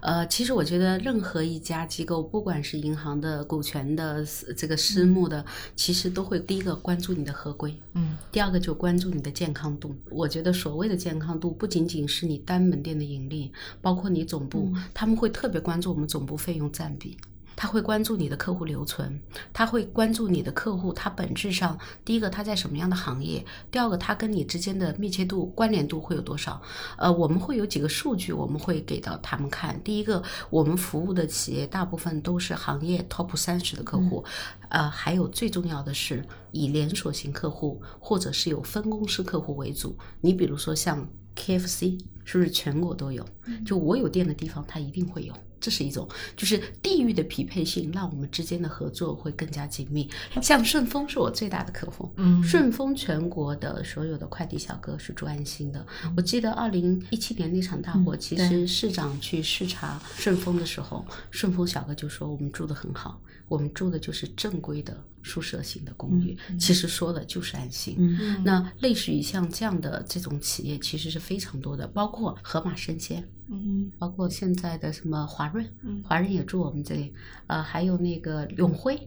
呃，其实我觉得任何一家机构，不管是银行的、股权的、这个私募的，其实都会第一个关注你的合规，嗯，第二个就关注你的健康度。我觉得所谓的健康度，不仅仅是你单门店的盈利，包括你总部，他们会特别关注我们总部费用占比。他会关注你的客户留存，他会关注你的客户，他本质上第一个他在什么样的行业，第二个他跟你之间的密切度、关联度会有多少？呃，我们会有几个数据，我们会给到他们看。第一个，我们服务的企业大部分都是行业 top 三十的客户，呃，还有最重要的是以连锁型客户或者是有分公司客户为主。你比如说像 KFC，是不是全国都有？就我有店的地方，它一定会有。这是一种，就是地域的匹配性，让我们之间的合作会更加紧密。像顺丰是我最大的客户，嗯。顺丰全国的所有的快递小哥是住安心的。我记得二零一七年那场大火，其实市长去视察顺丰的时候，顺丰小哥就说我们住的很好，我们住的就是正规的宿舍型的公寓，其实说的就是安心。嗯。那类似于像这样的这种企业，其实是非常多的，包括盒马生鲜，嗯包括现在的什么华润嗯，华润也住我们这里，呃，还有那个永辉，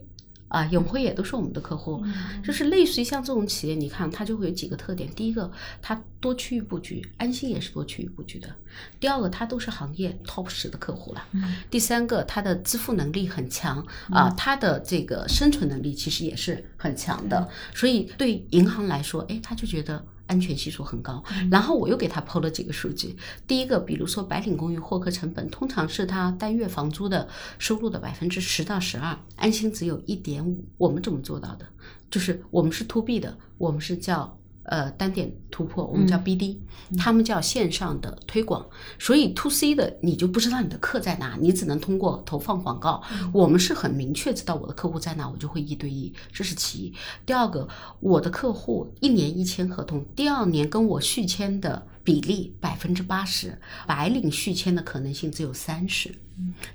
啊，永辉也都是我们的客户。嗯就是类似于像这种企业，你看它就会有几个特点。第一个，它多区域布局，安心也是多区域布局的。第二个，它都是行业 top 十的客户了。嗯第三个，它的支付能力很强啊、它的这个生存能力其实也是很强的。所以对银行来说，哎，他就觉得。安全系数很高，然后我又给他抛了几个数据。第一个，比如说白领公寓获客成本通常是他单月房租的收入的百分之十到十二，安心只有一点五。我们怎么做到的？就是我们是 to B 的，我们是叫呃单点突破，我们叫 BD，、他们叫线上的推广。所以 to C 的你就不知道你的客在哪，你只能通过投放广告。我们是很明确知道我的客户在哪，我就会一对一，这是其一。第二个，我的客户一年一签合同，第二年跟我续签的比例百分之八十，白领续签的可能性只有三十。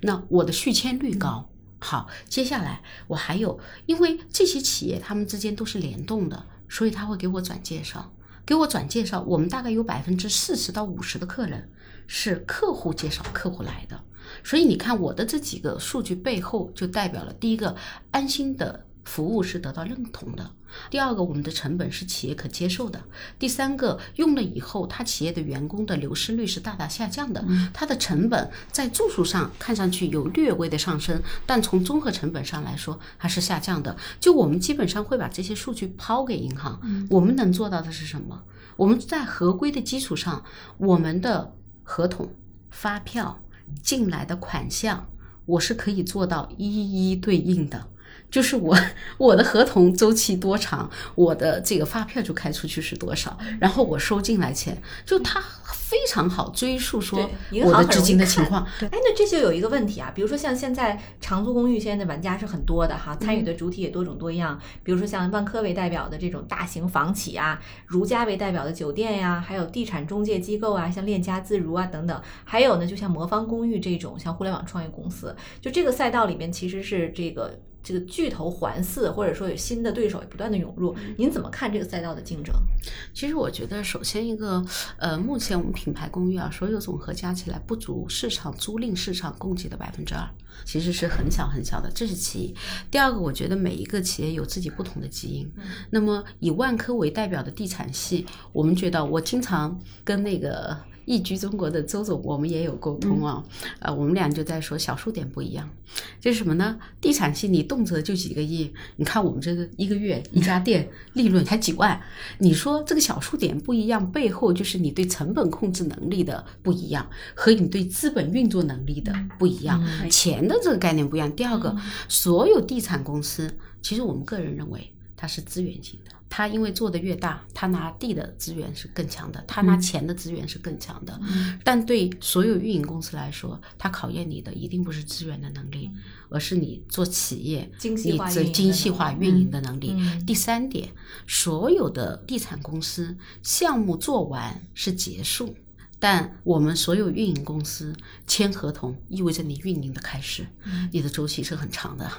那我的续签率高。好，接下来我还有，因为这些企业他们之间都是联动的，所以他会给我转介绍，给我转介绍。我们大概有百分之四十到五十的客人是客户介绍客户来的，所以你看我的这几个数据背后就代表了第一个，安心的服务是得到认同的。第二个，我们的成本是企业可接受的；第三个，用了以后，它企业的员工的流失率是大大下降的，它的成本在住宿上看上去有略微的上升，但从综合成本上来说还是下降的。就我们基本上会把这些数据抛给银行，我们能做到的是什么？我们在合规的基础上，我们的合同、发票进来的款项，我是可以做到一一对应的。就是我 *laughs* 我的合同周期多长，我的这个发票就开出去是多少，然后我收进来钱，就它非常好追溯说银行很我的资金的情况。哎，那这就有一个问题啊，比如说像现在长租公寓现在的玩家是很多的哈，参与的主体也多种多样，比如说像万科为代表的这种大型房企啊，如家为代表的酒店呀、还有地产中介机构啊，像链家自如啊等等，还有呢，就像魔方公寓这种像互联网创业公司，就这个赛道里面其实是这个。这个巨头环伺，或者说有新的对手也不断的涌入，您怎么看这个赛道的竞争？其实我觉得，首先一个，呃，目前我们品牌公寓啊，所有总和加起来不足市场租赁市场供给的百分之二，其实是很小很小的，这是其一。第二个，我觉得每一个企业有自己不同的基因。那么以万科为代表的地产系，我们觉得，我经常跟那个。易居中国的周总，我们也有沟通啊，呃，我们俩就在说小数点不一样，这是什么呢？地产系你动辄就几个亿，你看我们这个一个月一家店利润才几万，你说这个小数点不一样，背后就是你对成本控制能力的不一样，和你对资本运作能力的不一样，钱的这个概念不一样。第二个，所有地产公司，其实我们个人认为它是资源型的。他因为做的越大，他拿地的资源是更强的，他拿钱的资源是更强的。但对所有运营公司来说，他考验你的一定不是资源的能力，而是你做企业精细你这化运营的精细化运营的能力。嗯第三点，所有的地产公司项目做完是结束。但我们所有运营公司签合同，意味着你运营的开始，你的周期是很长的。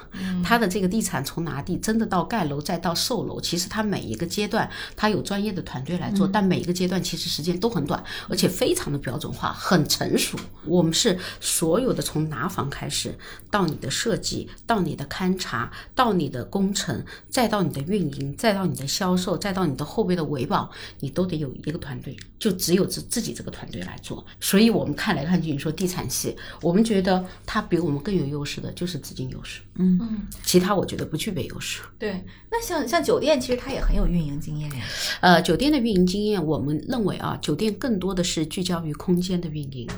它的这个地产从拿地真的到盖楼再到售楼，其实它每一个阶段它有专业的团队来做，但每一个阶段其实时间都很短，而且非常的标准化，很成熟。我们是所有的从拿房开始，到你的设计，到你的勘察，到你的工程，再到你的运营，再到你的销售，再到你的后备的维保，你都得有一个团队，就只有自自己这个团队。队来做。所以我们看来看去，你说地产系，我们觉得它比我们更有优势的就是资金优势，嗯嗯，其他我觉得不具备优势。对。那像像酒店，其实它也很有运营经验呀。呃，酒店的运营经验，我们认为啊，酒店更多的是聚焦于空间的运营，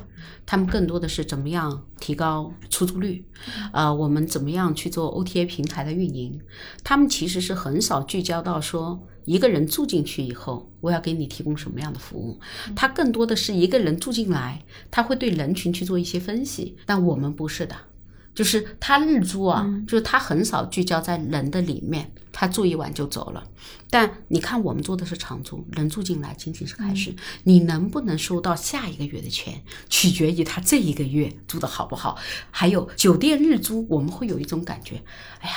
他们更多的是怎么样提高出租率，呃，我们怎么样去做 OTA 平台的运营，他们其实是很少聚焦到说一个人住进去以后，我要给你提供什么样的服务，他更多的是一个人住进来，他会对人群去做一些分析，但我们不是的。就是他日租啊，就是他很少聚焦在人的里面，他住一晚就走了。但你看，我们做的是长租，人住进来仅仅是开始，你能不能收到下一个月的钱，取决于他这一个月住的好不好。还有酒店日租，我们会有一种感觉，哎呀，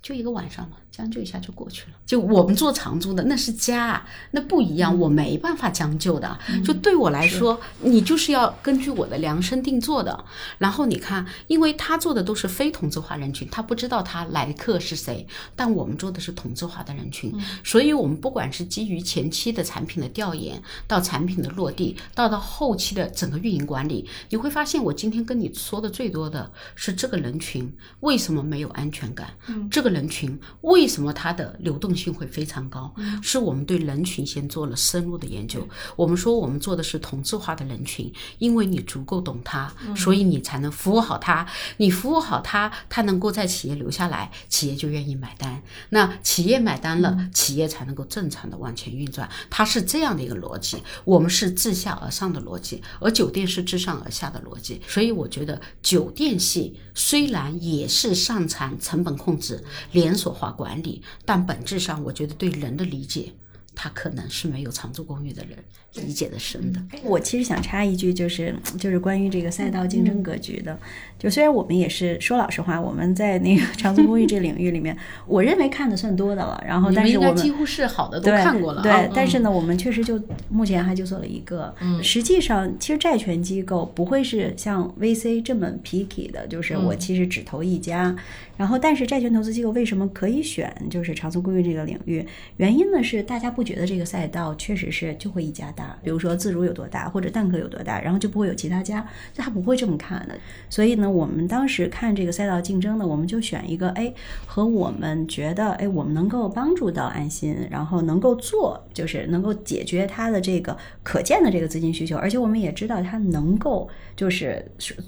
就一个晚上嘛，将就一下就过去了。就我们做长租的，那是家，那不一样，我没办法将就的。就对我来说，你就是要根据我的量身定做的。然后你看，因为他做的都是非同质化人群，他不知道他来客是谁，但我们做的是同质化的人群，所以我们不管是基于前期的产品的调研，到产品的落地，到到后期的整个运营管理，你会发现，我今天跟你说的最多的是这个人群为什么没有安全感，这个人群为什么它的流动性会非常高，是我们对人群先做了深入的研究。我们说我们做的是同质化的人群，因为你足够懂他，所以你才能服务好他。你服务好他，他能够在企业留下来，企业就愿意买单。那企业买单了，企业才能够正常的往前运转。它是这样的一个逻辑。我们是自下而上的逻辑，而酒店是自上而下的逻辑。所以我觉得酒店系虽然也是擅长成本控制、连锁化管理，但本质上我觉得对人的理解，他可能是没有长租公寓的人。理解的深的。我其实想插一句，就是就是关于这个赛道竞争格局的。就虽然我们也是说老实话，我们在那个长租公寓这领域里面，*laughs* 我认为看的算多的了。然后，但是我们们几乎是好的都看过了啊。对，但是呢，我们确实就目前还就做了一个。实际上，其实债权机构不会是像 VC 这么 picky 的，就是我其实只投一家。然后，但是债权投资机构为什么可以选就是长租公寓这个领域？原因呢是大家不觉得这个赛道确实是就会一家大，比如说自如有多大，或者蛋壳有多大，然后就不会有其他家，他不会这么看的。所以呢，我们当时看这个赛道竞争呢，我们就选一个哎和我们觉得哎我们能够帮助到安心，然后能够做就是能够解决他的这个可见的这个资金需求，而且我们也知道他能够就是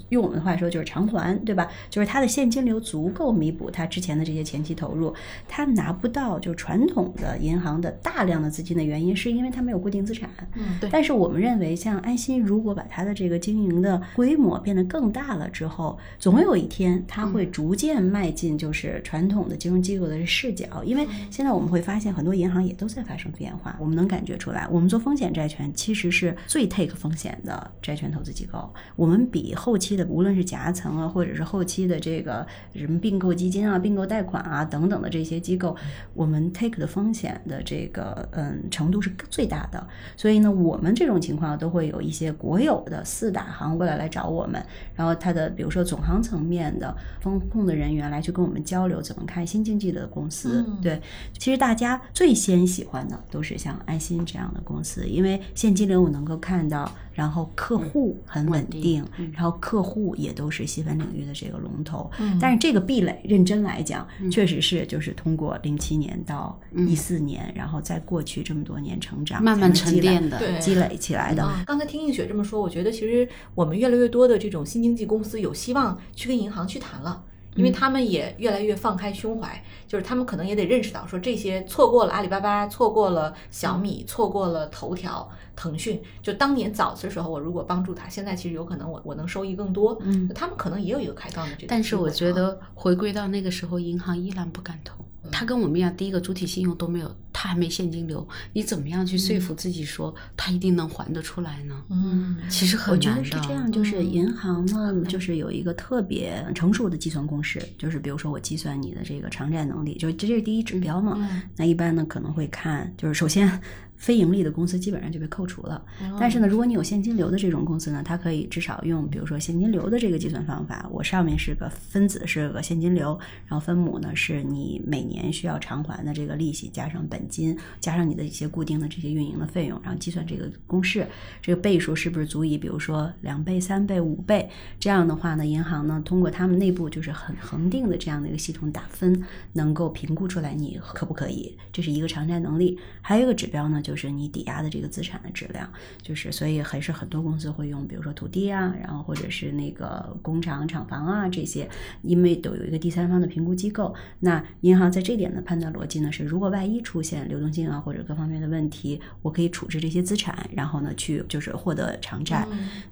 用我们的话说就是偿还，对吧？就是他的现金流足够弥补他之前的这些前期投入，他拿不到就传统的银行的大量的资金的原因，是因为他没有固定资产。对。但是我们认为，像安心如果把它的这个经营的规模变得更大了之后，总有一天它会逐渐迈进就是传统的金融机构的视角。因为现在我们会发现很多银行也都在发生变化，我们能感觉出来。我们做风险债权其实是最 take 风险的债权投资机构，我们比后期的无论是夹层啊，或者是后期的这个什么并购基金啊、并购贷款啊等等的这些机构，我们 take 的风险的这个嗯程度是最大的。所以呢，我们这种情况都会有一些国有的四大行过来来找我们，然后他的比如说总行层面的风控的人员来去跟我们交流怎么看新经济的公司。嗯对，其实大家最先喜欢的都是像安心这样的公司，因为现金流我能够看到，然后客户很稳稳定然后客户也都是细分领域的这个龙头。嗯但是这个壁垒，认真来讲，确实是就是通过零七年到嗯一四年，然后再过去这么多年成长，慢慢沉淀的。对积累起来的。啊，刚才听映雪这么说，我觉得其实我们越来越多的这种新经济公司有希望去跟银行去谈了。因为他们也越来越放开胸怀，就是他们可能也得认识到，说这些错过了阿里巴巴，错过了小米，错过了头条、腾讯，就当年早的时候，我如果帮助他，现在其实有可能我我能收益更多。嗯，他们可能也有一个开放的这个。但是我觉得回归到那个时候，银行依然不敢投。他跟我们一样，第一个主体信用都没有，他还没现金流，你怎么样去说服自己说他一定能还得出来呢？嗯，其实很我觉。得是这样，就是银行呢，就是有一个特别成熟的计算公式，就是比如说我计算你的这个偿债能力，就这是第一指标嘛。嗯那一般呢可能会看，就是首先非盈利的公司基本上就被扣除了。但是呢，如果你有现金流的这种公司呢，它可以至少用比如说现金流的这个计算方法，我上面是个分子是个现金流，然后分母呢是你每年需要偿还的这个利息加上本金加上你的一些固定的这些运营的费用，然后计算这个公式，这个倍数是不是足以，比如说两倍、三倍、五倍？这样的话呢，银行呢通过他们内部就是很恒定的这样的一个系统打分，能够评估出来你可不可以，这是一个偿债能力。还有一个指标呢，就是你抵押的这个资产的质量，就是所以还是很多公司会用，比如说土地啊，然后或者是那个工厂厂房啊这些，因为都有一个第三方的评估机构。那银行在这点的判断逻辑呢是，如果万一出现流动性啊或者各方面的问题，我可以处置这些资产，然后呢去就是获得偿债。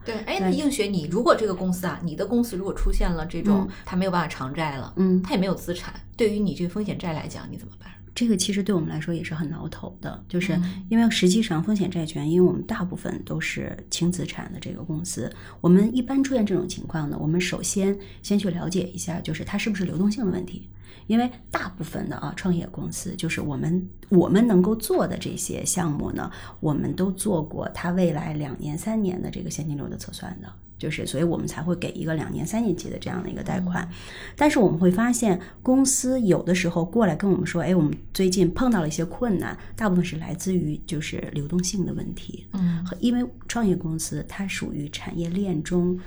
对，哎，那映雪，你如果这个公司啊，你的公司如果出现了这种，它没有办法偿债了，嗯，它也没有资产，对于你这个风险债来讲，你怎么办？这个其实对我们来说也是很挠头的，就是因为实际上风险债权，因为我们大部分都是轻资产的这个公司，我们一般出现这种情况呢，我们首先先去了解一下，就是它是不是流动性的问题。因为大部分的啊创业公司，就是我们我们能够做的这些项目呢，我们都做过它未来两年三年的这个现金流的测算的。就是，所以我们才会给一个两年、三年期的这样的一个贷款。但是我们会发现，公司有的时候过来跟我们说：“哎，我们最近碰到了一些困难，大部分是来自于就是流动性的问题。”嗯，因为创业公司它属于产业链中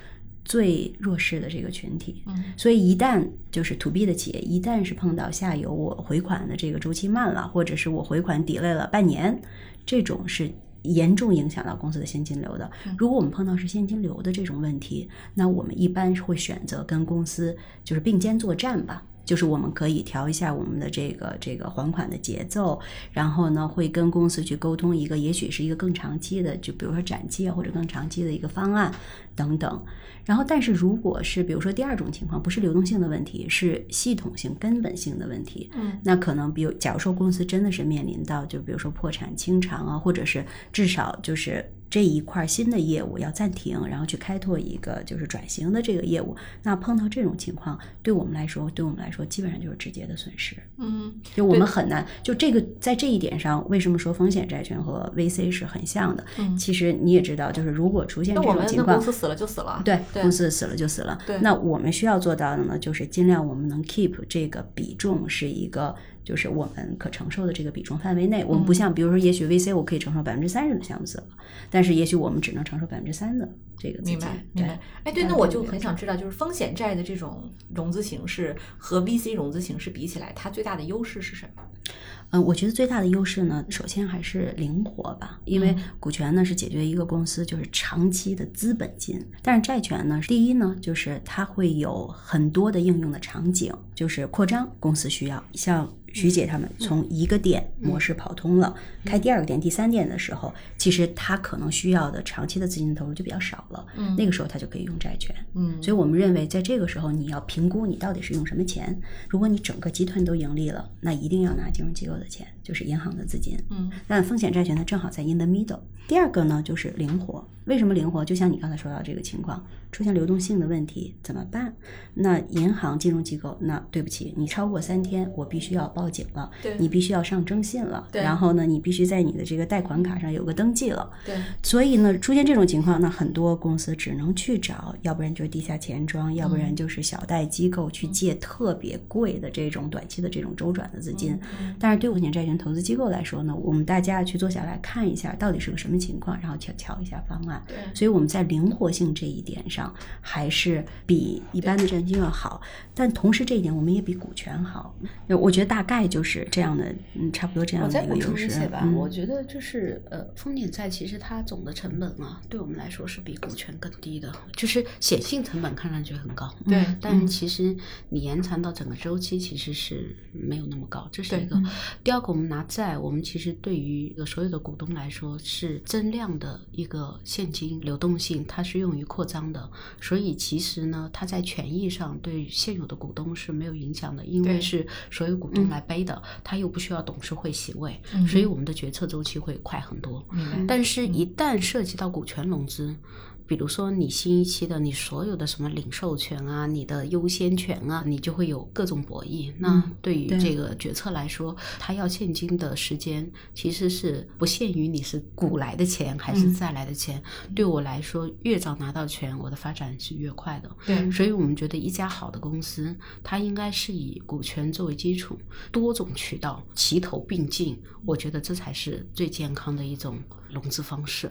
最弱势的这个群体，嗯，所以一旦就是 to B 的企业一旦是碰到下游我回款的这个周期慢了，或者是我回款 delay 了半年，这种是。严重影响到公司的现金流的。如果我们碰到是现金流的这种问题，那我们一般会选择跟公司就是并肩作战吧。就是我们可以调一下我们的这个这个还款的节奏，然后呢，会跟公司去沟通一个，也许是一个更长期的，就比如说展期啊，或者更长期的一个方案等等。然后，但是如果是比如说第二种情况，不是流动性的问题，是系统性、根本性的问题，嗯，那可能比如，假如说公司真的是面临到，就比如说破产清偿啊，或者是至少就是。这一块新的业务要暂停，然后去开拓一个就是转型的这个业务。那碰到这种情况，对我们来说，对我们来说，基本上就是直接的损失。嗯，就我们很难。就这个在这一点上，为什么说风险债权和 VC 是很像的？嗯，其实你也知道，就是如果出现这种情况，公司死了就死了。对，公司死了就死了。对，那我们需要做到的呢，就是尽量我们能 keep 这个比重是一个。就是我们可承受的这个比重范围内，我们不像，比如说，也许 VC 我可以承受百分之三十的项目死了，但是也许我们只能承受百分之三的这个资金。明白，明白。哎，对，那我就很想知道，就是风险债的这种融资形式和 VC 融资形式比起来，它最大的优势是什么？嗯，我觉得最大的优势呢，首先还是灵活吧，因为股权呢是解决一个公司就是长期的资本金，但是债权呢，第一呢就是它会有很多的应用的场景，就是扩张公司需要，像。徐姐他们从一个店模式跑通了，开第二个店、第三店的时候，其实他可能需要的长期的资金投入就比较少了。嗯，那个时候他就可以用债权。嗯，所以我们认为，在这个时候你要评估你到底是用什么钱。如果你整个集团都盈利了，那一定要拿金融机构的钱，就是银行的资金。嗯，但风险债权呢，正好在 in the middle。第二个呢，就是灵活。为什么灵活？就像你刚才说到这个情况，出现流动性的问题怎么办？那银行金融机构，那对不起，你超过三天，我必须要报警了，你必须要上征信了，然后呢，你必须在你的这个贷款卡上有个登记了。对，所以呢，出现这种情况，那很多公司只能去找，要不然就是地下钱庄，要不然就是小贷机构去借特别贵的这种短期的这种周转的资金。但是对五险债权投资机构来说呢，我们大家去坐下来看一下，到底是个什么情况，然后去瞧一下方案。对，所以我们在灵活性这一点上还是比一般的债券要好，但同时这一点我们也比股权好。我觉得大概就是这样的，嗯，差不多这样的一个优势。吧，我觉得就是呃，风险债其实它总的成本啊，对我们来说是比股权更低的，就是显性成本看上去很高，对，但其实你延长到整个周期其实是没有那么高，这是一个。第二个，我们拿债，我们其实对于所有的股东来说是增量的一个现。现金流动性它是用于扩张的，所以其实呢，它在权益上对现有的股东是没有影响的，因为是所有股东来背的，它又不需要董事会席位，所以我们的决策周期会快很多。但是，一旦涉及到股权融资，比如说你新一期的你所有的什么领授权啊，你的优先权啊，你就会有各种博弈。那对于这个决策来说，他要现金的时间其实是不限于你是古来的钱还是再来的钱。对我来说，越早拿到钱，我的发展是越快的。对所以我们觉得一家好的公司，它应该是以股权作为基础，多种渠道齐头并进。我觉得这才是最健康的一种融资方式。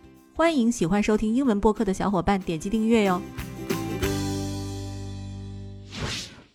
欢迎喜欢收听英文播客的小伙伴点击订阅哟。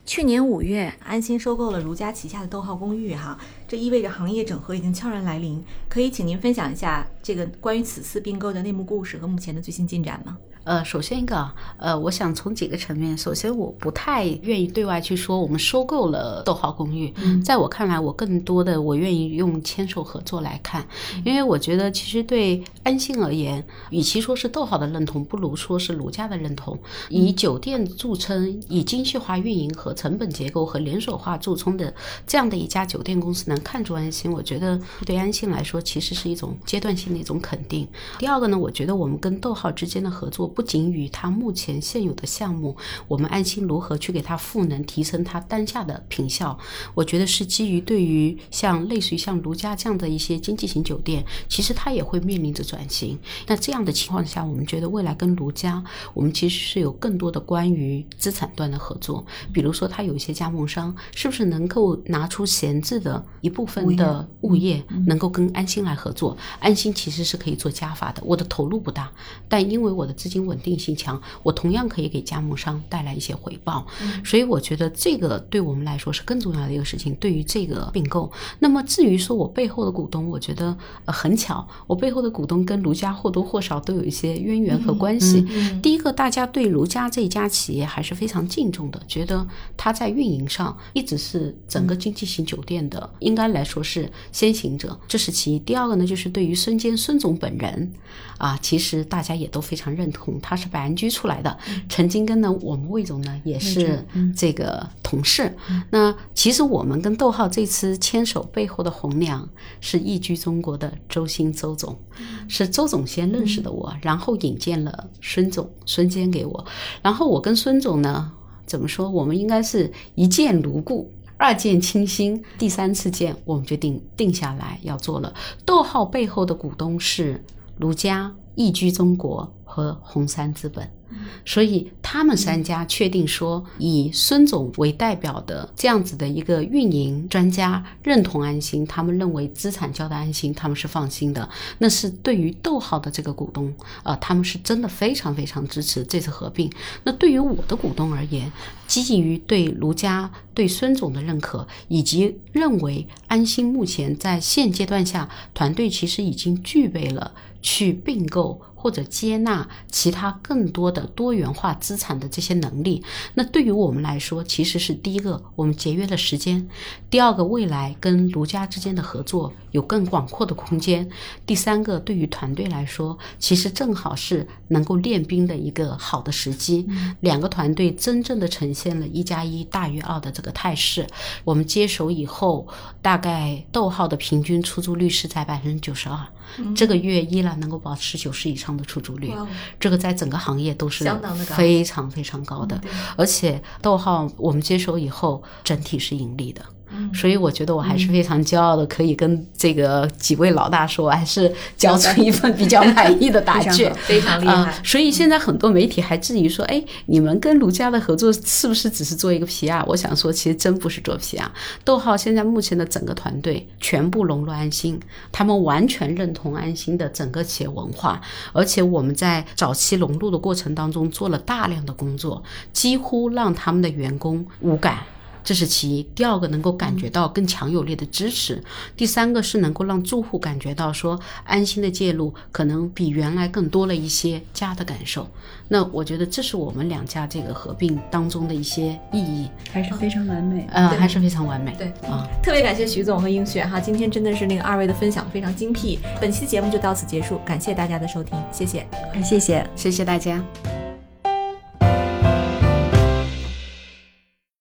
去年五月，安心收购了如家旗下的逗号公寓，哈，这意味着行业整合已经悄然来临。可以请您分享一下这个关于此次并购的内幕故事和目前的最新进展吗？呃，首先一个啊，呃，我想从几个层面，首先我不太愿意对外去说我们收购了逗号公寓，在我看来，我更多的我愿意用牵手合作来看，因为我觉得其实对安心而言，与其说是逗号的认同，不如说是卢家的认同。以酒店著称，以精细化运营和成本结构和连锁化著称的这样的一家酒店公司能看出安心，我觉得对安心来说其实是一种阶段性的一种肯定。第二个呢，我觉得我们跟逗号之间的合作。不仅与它目前现有的项目，我们安心如何去给它赋能，提升它当下的品效，我觉得是基于对于像类似于像如家这样的一些经济型酒店，其实它也会面临着转型。那这样的情况下，我们觉得未来跟如家，我们其实是有更多的关于资产端的合作，比如说它有一些加盟商，是不是能够拿出闲置的一部分的物业，能够跟安心来合作？安心其实是可以做加法的，我的投入不大，但因为我的资金稳定性强，我同样可以给加盟商带来一些回报。所以我觉得这个对我们来说是更重要的一个事情。对于这个并购，那么至于说我背后的股东，我觉得呃很巧，我背后的股东跟卢家或多或少都有一些渊源和关系。第一个，大家对卢家这一家企业还是非常敬重的，觉得它在运营上一直是整个经济型酒店的，应该来说是先行者，这是其一。第二个呢，就是对于孙坚孙总本人啊，其实大家也都非常认同，他是百安居出来的，曾经跟呢我们魏总呢也是这个同事。那其实我们跟逗号这次牵手背后的红娘是易居中国的周鑫周总，是周总先认识的我，然后引荐了孙总孙坚给我，然后我跟孙总呢怎么说？我们应该是一见如故。二见倾心，第三次见，我们决定定下来要做了。逗号背后的股东是卢家、易居中国和红杉资本。所以他们三家确定说，以孙总为代表的这样子的一个运营专家认同安心，他们认为资产交的安心，他们是放心的。那是对于逗号的这个股东，呃，他们是真的非常非常支持这次合并。那对于我的股东而言，基于对卢家、对孙总的认可，以及认为安心目前在现阶段下，团队其实已经具备了去并购。或者接纳其他更多的多元化资产的这些能力，那对于我们来说，其实是第一个，我们节约了时间；第二个，未来跟卢家之间的合作有更广阔的空间；第三个，对于团队来说，其实正好是能够练兵的一个好的时机。两个团队真正的呈现了一加一大于二的这个态势。我们接手以后，大概逗号的平均出租率是在百分之九十二。这个月依然能够保持九十以上的出租率，这个在整个行业都是非常非常高的。而且逗号我们接手以后，整体是盈利的。所以我觉得我还是非常骄傲的，可以跟这个几位老大说，还是交出一份比较满意的答卷，非常厉害。所以现在很多媒体还质疑说，哎，你们跟卢家的合作是不是只是做一个 PR？我想说，其实真不是做 PR。逗号现在目前的整个团队全部融入安心，他们完全认同安心的整个企业文化，而且我们在早期融入的过程当中做了大量的工作，几乎让他们的员工无感。这是其一。第二个能够感觉到更强有力的支持，第三个是能够让住户感觉到说安心的介入，可能比原来更多了一些家的感受。那我觉得这是我们两家这个合并当中的一些意义，还是非常完美。呃，还是非常完美。对啊，特别感谢徐总和英雪哈，今天真的是那个二位的分享非常精辟。本期的节目就到此结束，感谢大家的收听，谢谢。谢谢。谢谢大家。